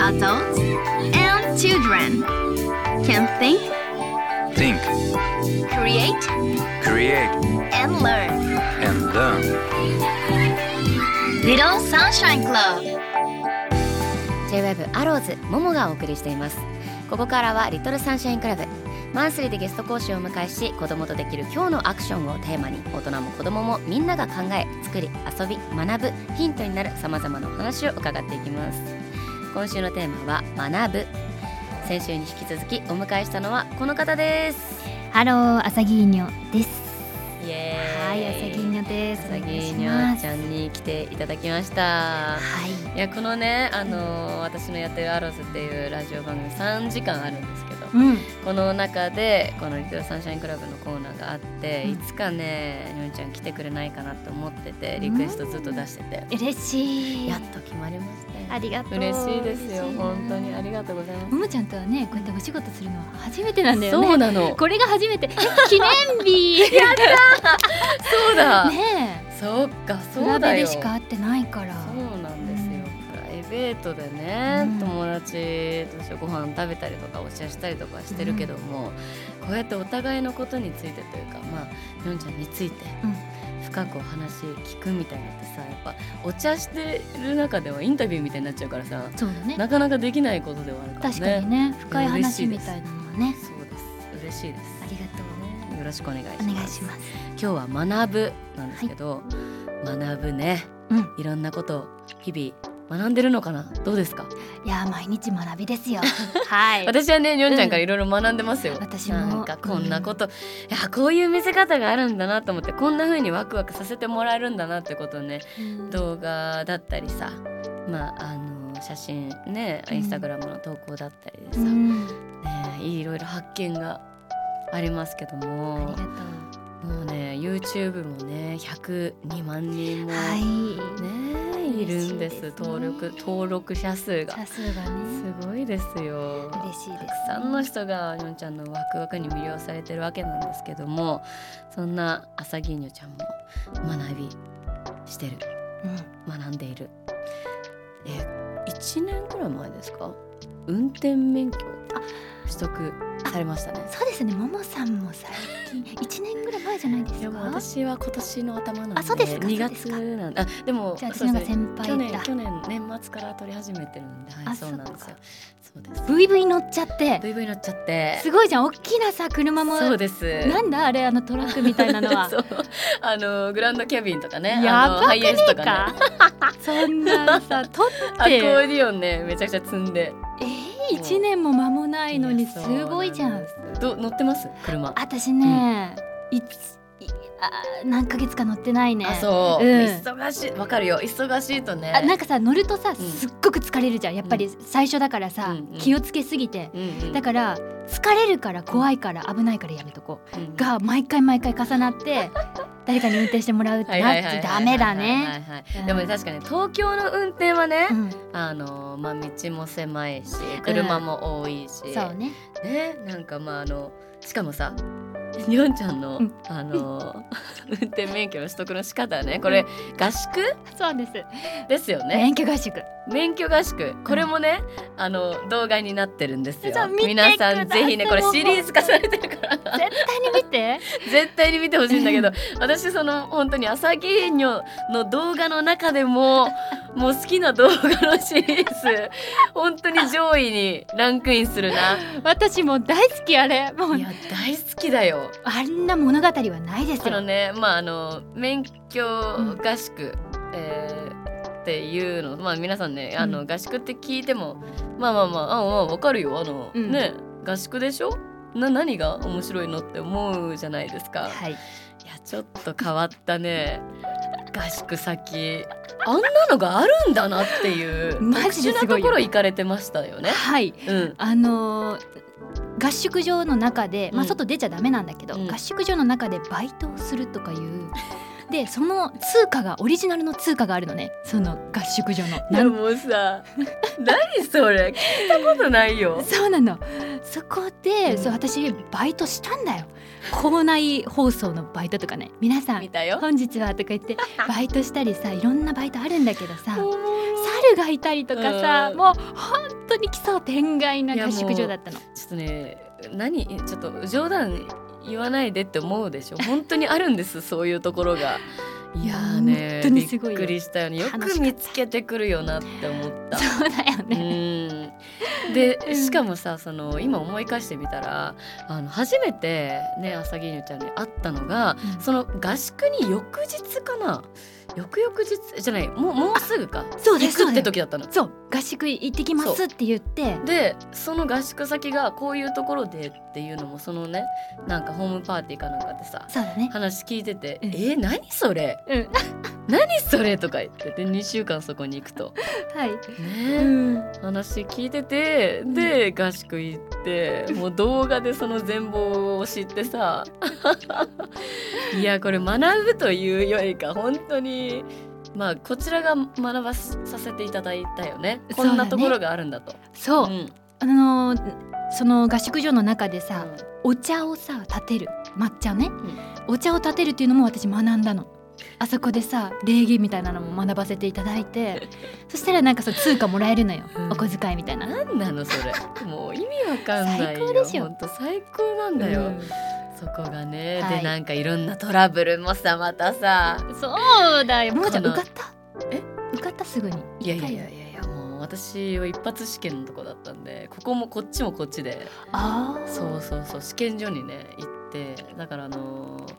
Adults and children can think, Think, create, create, and learn. and learn. Little Sunshine Club J-WEB アローズモモがお送りしていますここからはリトルサンシャインクラブマンスリーでゲスト講師をお迎えし子供とできる今日のアクションをテーマに大人も子供もみんなが考え作り遊び学ぶヒントになるさまざまなお話を伺っていきます今週のテーマは学ぶ先週に引き続きお迎えしたのはこの方です Hello、あさぎーにょです。イエーイはい、アサギーにょです。お願いしますあさぎーにょちゃんに来ていただきましたはいやこのねあのー私のやってる「アロス」っていうラジオ番組3時間あるんですけどい。うん。この中でこの「リトルサンシャインクラブ」のコーナーがあって、うんいつかねにょんちゃん来てくれないかなって思っててリクエストずっと出してて、嬉しい。やっと決まりましたありがとう。嬉しいですよ本当にありがとうございますももちゃんとはね、こうやってお仕事するのは初めてなんだよね。そうなのこれが初めて。記念日。そうだ、ねそっかそうだよでしか会ってないから。そうなんですよ、プライベートでね、うん。友達としてご飯食べたりとかお茶したりとかしてるけども、こうやってお互いのことについてというかまあのんちゃんについてうん。深くお話聞くみたいなのってさやっぱお茶してる中ではインタビューみたいになっちゃうからさそうだね。なかなかできないことではあるからね。確かにね、深い話みたいなのはね。そうです。嬉しいです。ありがとう。よろしくお願いします。お願いします。今日は学ぶなんですけど、学ぶね、うん。いろんなことを日々学んでるのかな？どうですか？いやー、毎日学びですよ。はい。私はねにょんちゃんからいろいろ学んでますよ、私もなんかこんなこと、いやこういう見せ方があるんだなと思ってこんな風にワクワクさせてもらえるんだなってことをねうん動画だったりさまああの写真ねうんインスタグラムの投稿だったりでさ、うねん。いろいろ発見がありますけどありもがともうね YouTube もね102万人もう。はい。ねいるんですね登録登録者数がね。すごいですよ。嬉しいです。たくさんの人がにょんちゃんのワクワクに魅了されてるわけなんですけどもそんな朝ぎにょちゃんも学びしてるうん。学んでいるえ1年くらい前ですか？運転免許取得されましたね。そうですね、ももさんも最近一年ぐらい前じゃないですか？私は今年の頭なんであそうですか2そうですか。月なんであでもじゃあ私の方が先輩去年だ。去年年末から撮り始めてるんではいあそうなんですよ。そうです。VV 乗っちゃって、VV 乗っちゃって。すごいじゃん、大きなさ車も。そうです。なんだあれあのトラックみたいなのは。そう。あのグランドキャビンとかね。やばくねえか。ねか。そんなさ、撮アコって。ーディオンねめちゃくちゃ積んでえー、一年も間もないのにす。ごいじゃん。ど乗ってます？車。私ね、いついあ何ヶ月か乗ってないね。あそう、うん。忙しい。わかるよ。忙しいとね。あなんかさ乗るとさすっごく疲れるじゃん。やっぱり最初だからさ、うんうん。気をつけすぎて、うんうんだから疲れるから怖いから危ないからやめとこう。うんが毎回毎回重なって 誰かに運転してもらうってなってダメだね。でもね確かに東京の運転はね、うん。あのまあ道も狭いし車も多いし、そうね。ねなんかまああのしかもさにょんちゃんの、うんあの 運転免許の取得の仕方はねこれ合宿？そうです。ですよね免許合宿。免許合宿。これもね、あの動画になってるんですよ。皆さんぜひねこれシリーズ化されてるから。絶対に見て。絶対に見てほしいんだけど。私その本当に朝芸人の動画の中でも もう好きな動画のシリーズ本当に上位にランクインするな。私もう大好きあれ。もう。いや大好きだよ。あんな物語はないですこのよ。ねまああの免許合宿、えーっていうのまあ皆さんねあの、うん合宿って聞いてもまあまあまあああわかるよ。あの、うん。ね合宿でしょ？な何が面白いのって思うじゃないですか。はい。いやちょっと変わったね。合宿先。あんなのがあるんだなっていうマジですごいよ。ところ行かれてましたよね。はい。うん、あのー合宿場の中で、まあ、うん。外出ちゃダメなんだけど、うん。合宿場の中でバイトをするとかいうでその通貨がオリジナルの通貨があるのね。その合宿場の。いなんやもうさ何それ？聞いたことないよ。そうなの。そこで、うん。そう私バイトしたんだよ。校内放送のバイトとかね。皆さん見たよ。本日はとか言って バイトしたりさいろんなバイトあるんだけどさ 猿がいたりとかさ、うん。もう本当に奇想天外な合宿場だったの。ちょっとね何？ちょっと冗談言わないでって思うでしょ。本当にあるんです そういうところが。いやーねびっくりしたよね。よく見つけてくるよなって思った。そうだようね。ん。でうん。しかもさその今思い返してみたらあの初めてね朝木犬ちゃんに会ったのが、うん。その合宿に翌日かな。翌々日じゃないもうもうすぐか。そうだよ行くって時だったの。そう合宿行ってきますって言って。でその合宿先がこういうところでっていうのもそのねなんかホームパーティーかなんかでさそうだね。話聞いてて「うん。えー、何それ？うん。何それ?」とか言ってで2週間そこに行くと。はい。ねうん。話聞いててで合宿行ってもう動画でその全貌を知ってさ。いやこれ学ぶというよりか本当にまあこちらが学ばさせていただいたよね。こんなところがあるんだと。そう、ん。あのーその合宿所の中でさ、お茶をさ立てる。抹茶ね、お茶を立てるっていうのも私学んだの。あそこでさ礼儀みたいなのも学ばせていただいて そしたらなんかそう通貨もらえるのよ、うん。お小遣いみたいな。なんなのそれ。もう意味わかんないよ。最高でしょ。ほんと最高なんだよ、うんそこがね、はい。でなんかいろんなトラブルもさまたさ。そうだよ。ももちゃん受かった？え？受かったすぐに？いやいやいやいやもう私は一発試験のとこだったんでここもこっちもこっちで。ああそうそうそう試験所にね行ってだからあのー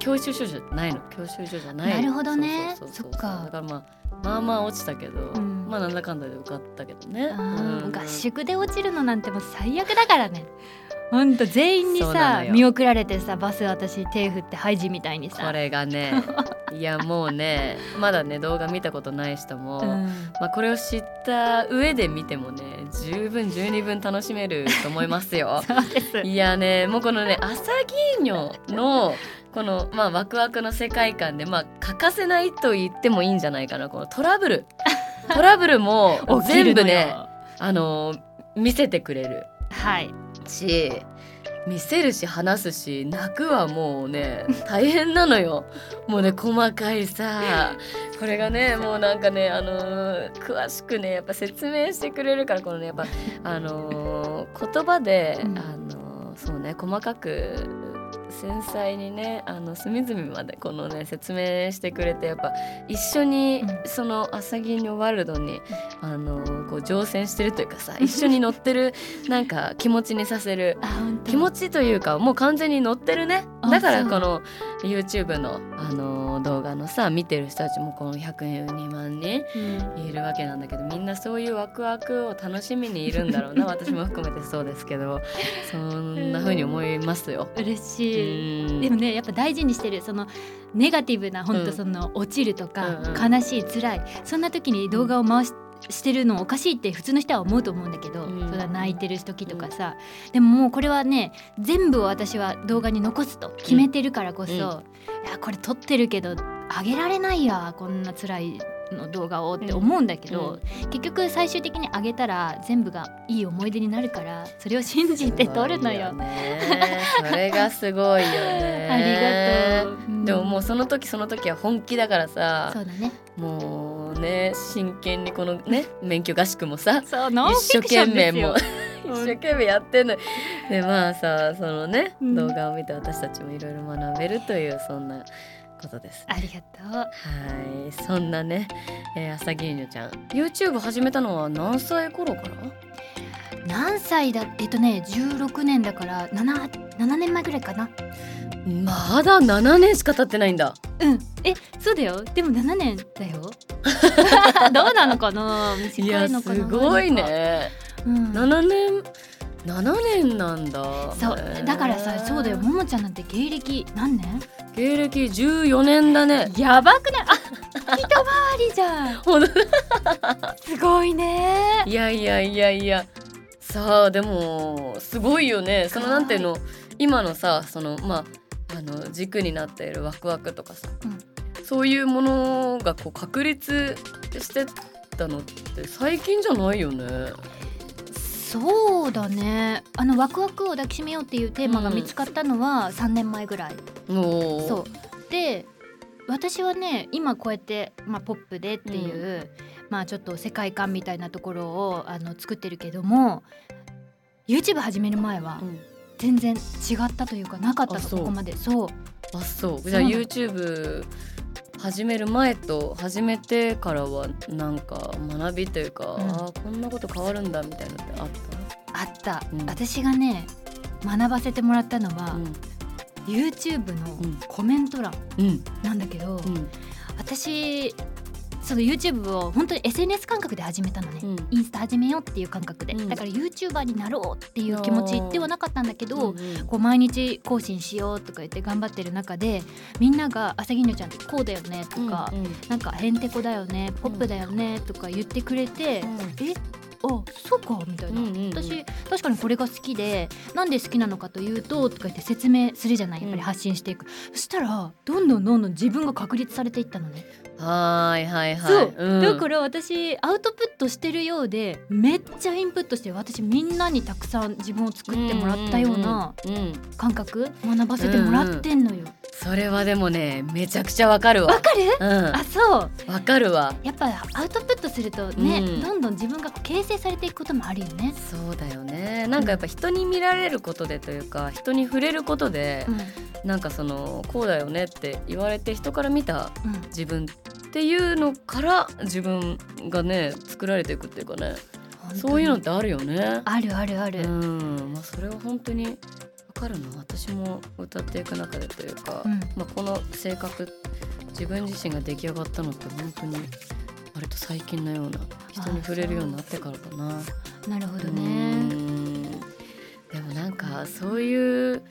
教習所じゃないの。教習所じゃない。なるほどね。そっか。だからまあまあまあ落ちたけど、ん。まあなんだかんだで受かったけどね、うん。合宿で落ちるのなんてもう最悪だからねほんと全員にさ見送られてさバス私手振ってハイジみたいにさ。これがね いやもうねまだね動画見たことない人も、うん。まあ、これを知った上で見てもね十分十二分楽しめると思いますよ。そうです。いやねもうこのねアサギーニョのこのまあワクワクの世界観でまあ欠かせないと言ってもいいんじゃないかな。このトラブル。トラブルも全部ねあの見せてくれる。はいし見せるし話すし泣くはもうね大変なのよ。もうね細かいさこれがねもうなんかねあのー詳しくねやっぱ説明してくれるからこのねやっぱあのー言葉で、うん。あのーそうね細かく繊細にねあの隅々までこのね説明してくれてやっぱ一緒にうん。そのアサギーニョワールドに、あのーこう乗船してるというかさ 一緒に乗ってるなんか気持ちにさせる。気持ちというかもう完全に乗ってるね。あだからこの YouTube の、あのー動画のさ見てる人たちもこの102万人うん。いるわけなんだけどみんなそういうワクワクを楽しみにいるんだろうな。私も含めてそうですけど。そんな風に思いますよ。嬉しい。うん。でもねやっぱ大事にしてる。そのネガティブな本うん。当その落ちるとか、うんうん。悲しい辛いそんな時に動画を回ししてるのおかしいって普通の人は思うと思うんだけど、うんそれは泣いてる時とかさ、でももうこれはね全部を私は動画に残すと決めてるからこそ、うんいやこれ撮ってるけどあげられないやこんな辛いの動画をって思うんだけど、結局最終的にあげたら全部がいい思い出になるからそれを信じて撮るのよ。ねそれがすごいよね。ありがとう。うんでももうその時その時は本気だからさそうだね。もうね真剣にこのね免許合宿もさ一生懸命もう 一生懸命やってんの。でまあさそのね、うん。動画を見て私たちもいろいろ学べるというそんなことです。ありがとう。はい。そんなね、えー、朝ぎーちゃん。YouTube 始めたのは何歳頃から？何歳だ？えっとね16年だから 7, 7年前ぐらいかな。まだ7年しか経ってないんだ。うんえそうだよ。でも7年だよ。どうなのかな？短いのかな？ごい、ね。うん、7年7年なんだ。そう。だからさそうだよ。ももちゃんなんて芸歴何年？芸歴14年だね。やばくないあ一回りじゃん。すごいね。いやいやいやいや。さあでもすごいよね。そのなんていうの？今のさそのまああの軸になっているワクワクとかさ、うんそういうものがこう確立してたのって最近じゃないよね。そうだね。あのワクワクを抱きしめようっていうテーマが見つかったのは3年前ぐらい、おー。そう。で私はね今こうやって、まあ、ポップでっていう、まあちょっと世界観みたいなところをあの作ってるけども YouTube 始める前はうん。全然違ったというかなかったそう。ここまで。そう。あそう。じゃあ YouTube 始める前と始めてからはなんか学びというか、うん。あーこんなこと変わるんだみたいなのってあっあった、うん。私がね学ばせてもらったのたは、うん。YouTube うん。のコメント欄うん。なんだけど、うん。私その YouTube を本当に SNS 感覚で始めたのね、うん。インスタ始めようっていう感覚で、うん。だから YouTuber になろうっていう気持ちではなかったんだけど、うんうん。こう毎日更新しようとか言って頑張ってる中でみんなが「朝ぎのちゃんってこうだよね」とか、うんうん。なんか「へんてこだよね」「ポップだよね」とか言ってくれて「え？あそうか」みたいな。うんうんうん。私確かにこれが好きでなんで好きなのかというととか言って説明するじゃないやっぱり発信していく、そしたらどんどんどんどん自分が確立されていったのね、はーいはいはい。そう、ん。だから私アウトプットしてるようでめっちゃインプットして私みんなにたくさん自分を作ってもらったようなうんうんうんうん。感覚学ばせてもらってんのよ。それはでもねめちゃくちゃわかるわ。わかる？うん。あそう。わかるわ。やっぱアウトプットするとね、うん。どんどん自分が形成されていくこともあるよね。そうだよね。なんかやっぱ人に見られることでというか人に触れることでうん。なんかそのこうだよねって言われて人から見たうん。自分っていうのから自分がね作られていくっていうかね。そういうのってあるよね。あるあるあうる。ん、まあ、それは本当にわかるな私も歌っていく中でというか、うんまあ、この性格自分自身が出来上がったのって本当に割と最近のような人に触れるようになってからかな。なるほどうね。んでもなんかそういう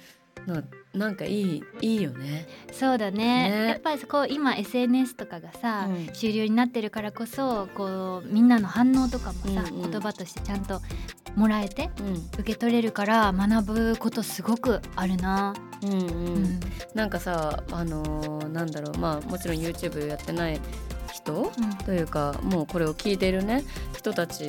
のなんかいいいいよね。そうだね。ね。やっぱりこう今 SNS とかがさ、うん。主流になってるからこそこうみんなの反応とかもさ、うんうん。言葉としてちゃんともらえてうん。受け取れるから学ぶことすごくあるな。うんうん。うん。なんかさあのーなんだろう。まあもちろん YouTube やってない人？というかもうこれを聞いているね人たち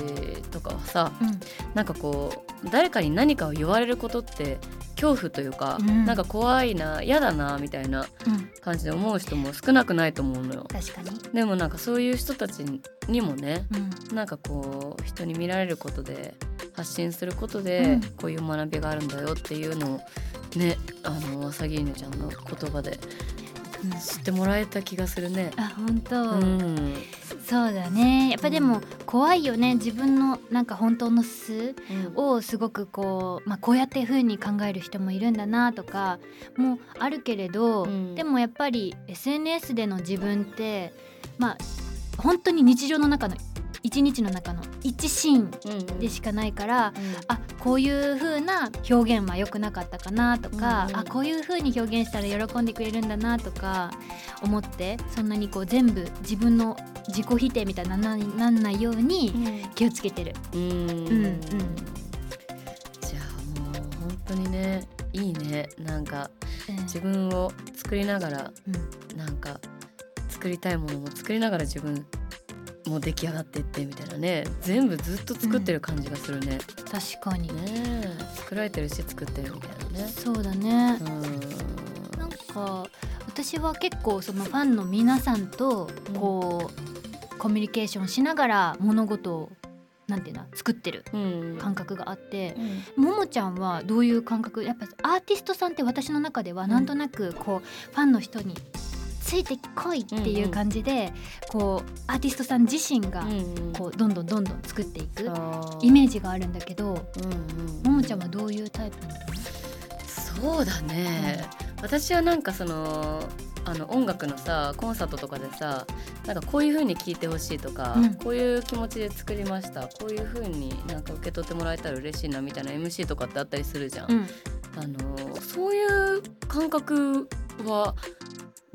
とかはさうん。なんかこう誰かに何かを言われることって恐怖というか、うん。なんか怖いな嫌だなみたいなうん。感じで思う人も少なくないと思うのよ。確かに。でもなんかそういう人たちにもねうん。なんかこう人に見られることで発信することで、うん。こういう学びがあるんだよっていうのをねあの朝ぎ犬ちゃんの言葉でうん知ってもらえた気がするね。あ本当、うん。そうだね。やっぱでも怖いよね。自分のなんか本当の素をすごくこう、まあ、こうやって風に考える人もいるんだなとかもあるけれど、うん。でもやっぱり SNS での自分ってまあ本当に日常の中の一日の中の一シーンうんでしかないから、うん。あこういう風な表現は良くなかったかなとか、うんうん。あこういう風に表現したら喜んでくれるんだなとか思ってそんなにこう全部自分の自己否定みたいなななんないように気をつけてる。うん。うんうん。じゃあもう本当にねいいね。なんかうん。自分を作りながらうん。なんか作りたいものも作りながら自分も出来上がっていってみたいなね。全部ずっと作ってる感じがするね。確かに、ねえ。作られてるし作ってるみたいなね。そうだね。う、ん。なんか私は結構そのファンの皆さんとこう、コミュニケーションしながら物事をなんていうの作ってるうん。感覚があってう、ん。ももちゃんはどういう感覚やっぱアーティストさんって私の中ではなんとなくこう、ファンの人についてこいっていう感じで、こうアーティストさん自身がうんこうどんどんどんどん作っていくイメージがあるんだけどうんうん。ももちゃんはどういうタイプなの？そうだね、私はなんかそのあの音楽のさコンサートとかでさなんかこういう風に聴いてほしいとか、うん。こういう気持ちで作りましたこういう風になんか受け取ってもらえたら嬉しいなみたいな MC とかってあったりするじゃん。うん。あのそういう感覚は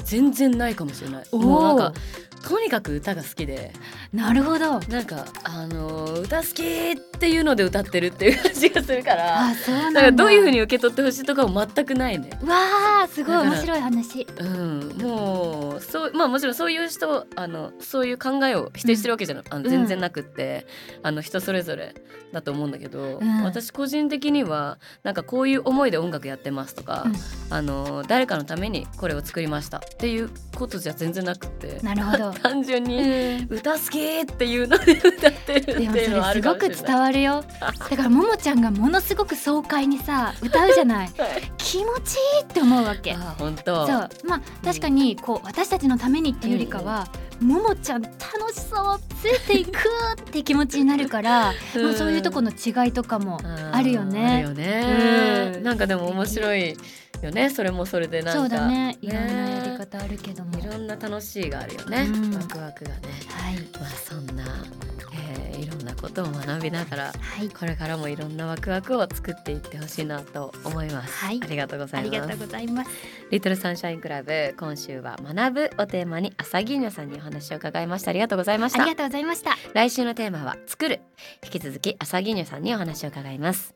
全然ないかもしれない。おもうなんかとにかく歌が好きで。なるほど。なんかあのー歌好きっていうので歌ってるっていう感じがするから。あそうなんだ。だからどういう風に受け取ってほしいとかも全くないね。わあすごい。面白い話。うん、もうそうまあもちろんそういう人あのそういう考えを否定してるわけじゃな、あの全然なくって、あの人それぞれだと思うんだけど、うん。私個人的にはなんかこういう思いで音楽やってますとか、うん。あの誰かのためにこれを作りましたっていうことじゃ全然なくって。なるほど 単純にうん。歌好きっていうので歌ってるってでもそいうのはあれすごくるかもしれない。伝わるよ。だからももちゃんがものすごく爽快にさ歌うじゃない。はい。気持ちいいって思うわけ。あ本当。そう。まあ確かにこう私たちのためにっていうよりかは、ももちゃん楽しそうついていくって気持ちになるから、まあ、そういうとこの違いとかもあるよね。あるよね、うん。なんかでも面白いよねそれもそれでなんか。そうだねいろんなやり方あるけども、いろんな楽しいがあるよね、うん。ワクワクがね。はい。まあそんな、えーいろんなことを学びながらはい。これからもいろんなワクワクを作っていってほしいなと思います、はい。ありがとうござあいます。りがとうございます。リトルサンシャインクラブ今週は学ぶをテーマに朝銀女さんにお話を伺いました。ありがとうございました。ありがとうございました。来週のテーマは作る。引き続き朝銀女さんにお話を伺います